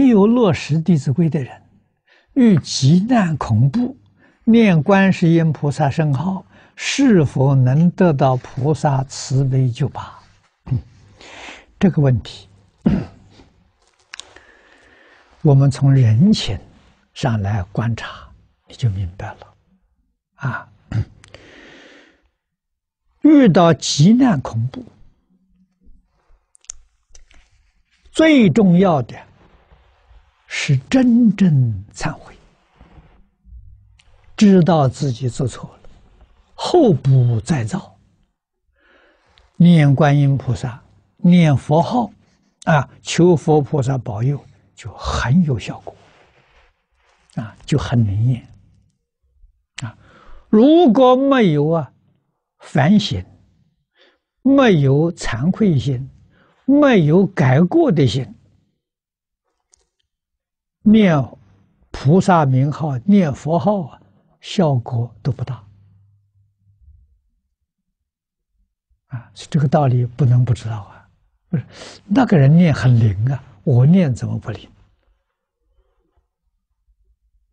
没有落实《弟子规》的人，遇急难恐怖，念观世音菩萨圣号，是否能得到菩萨慈悲救拔？这个问题，我们从人情上来观察，你就明白了。啊，遇到急难恐怖，最重要的。是真正忏悔，知道自己做错了，后不再造。念观音菩萨，念佛号，啊，求佛菩萨保佑，就很有效果，啊，就很灵验。啊，如果没有啊反省，没有惭愧心，没有改过的心。念菩萨名号、念佛号啊，效果都不大啊！这个道理不能不知道啊！不是那个人念很灵啊，我念怎么不灵？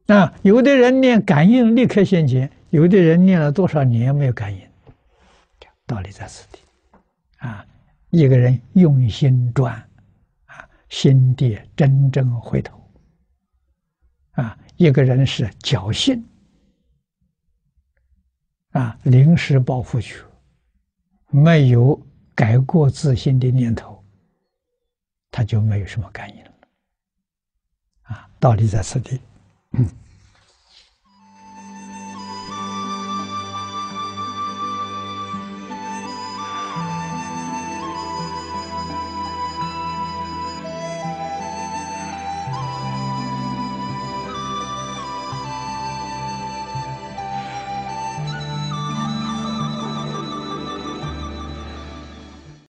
啊，有的人念感应立刻现前，有的人念了多少年没有感应，道理在此地啊！一个人用心专啊，心地真正回头。啊，一个人是侥幸，啊，临时抱佛脚，没有改过自新的念头，他就没有什么感应了。啊，道理在此地。嗯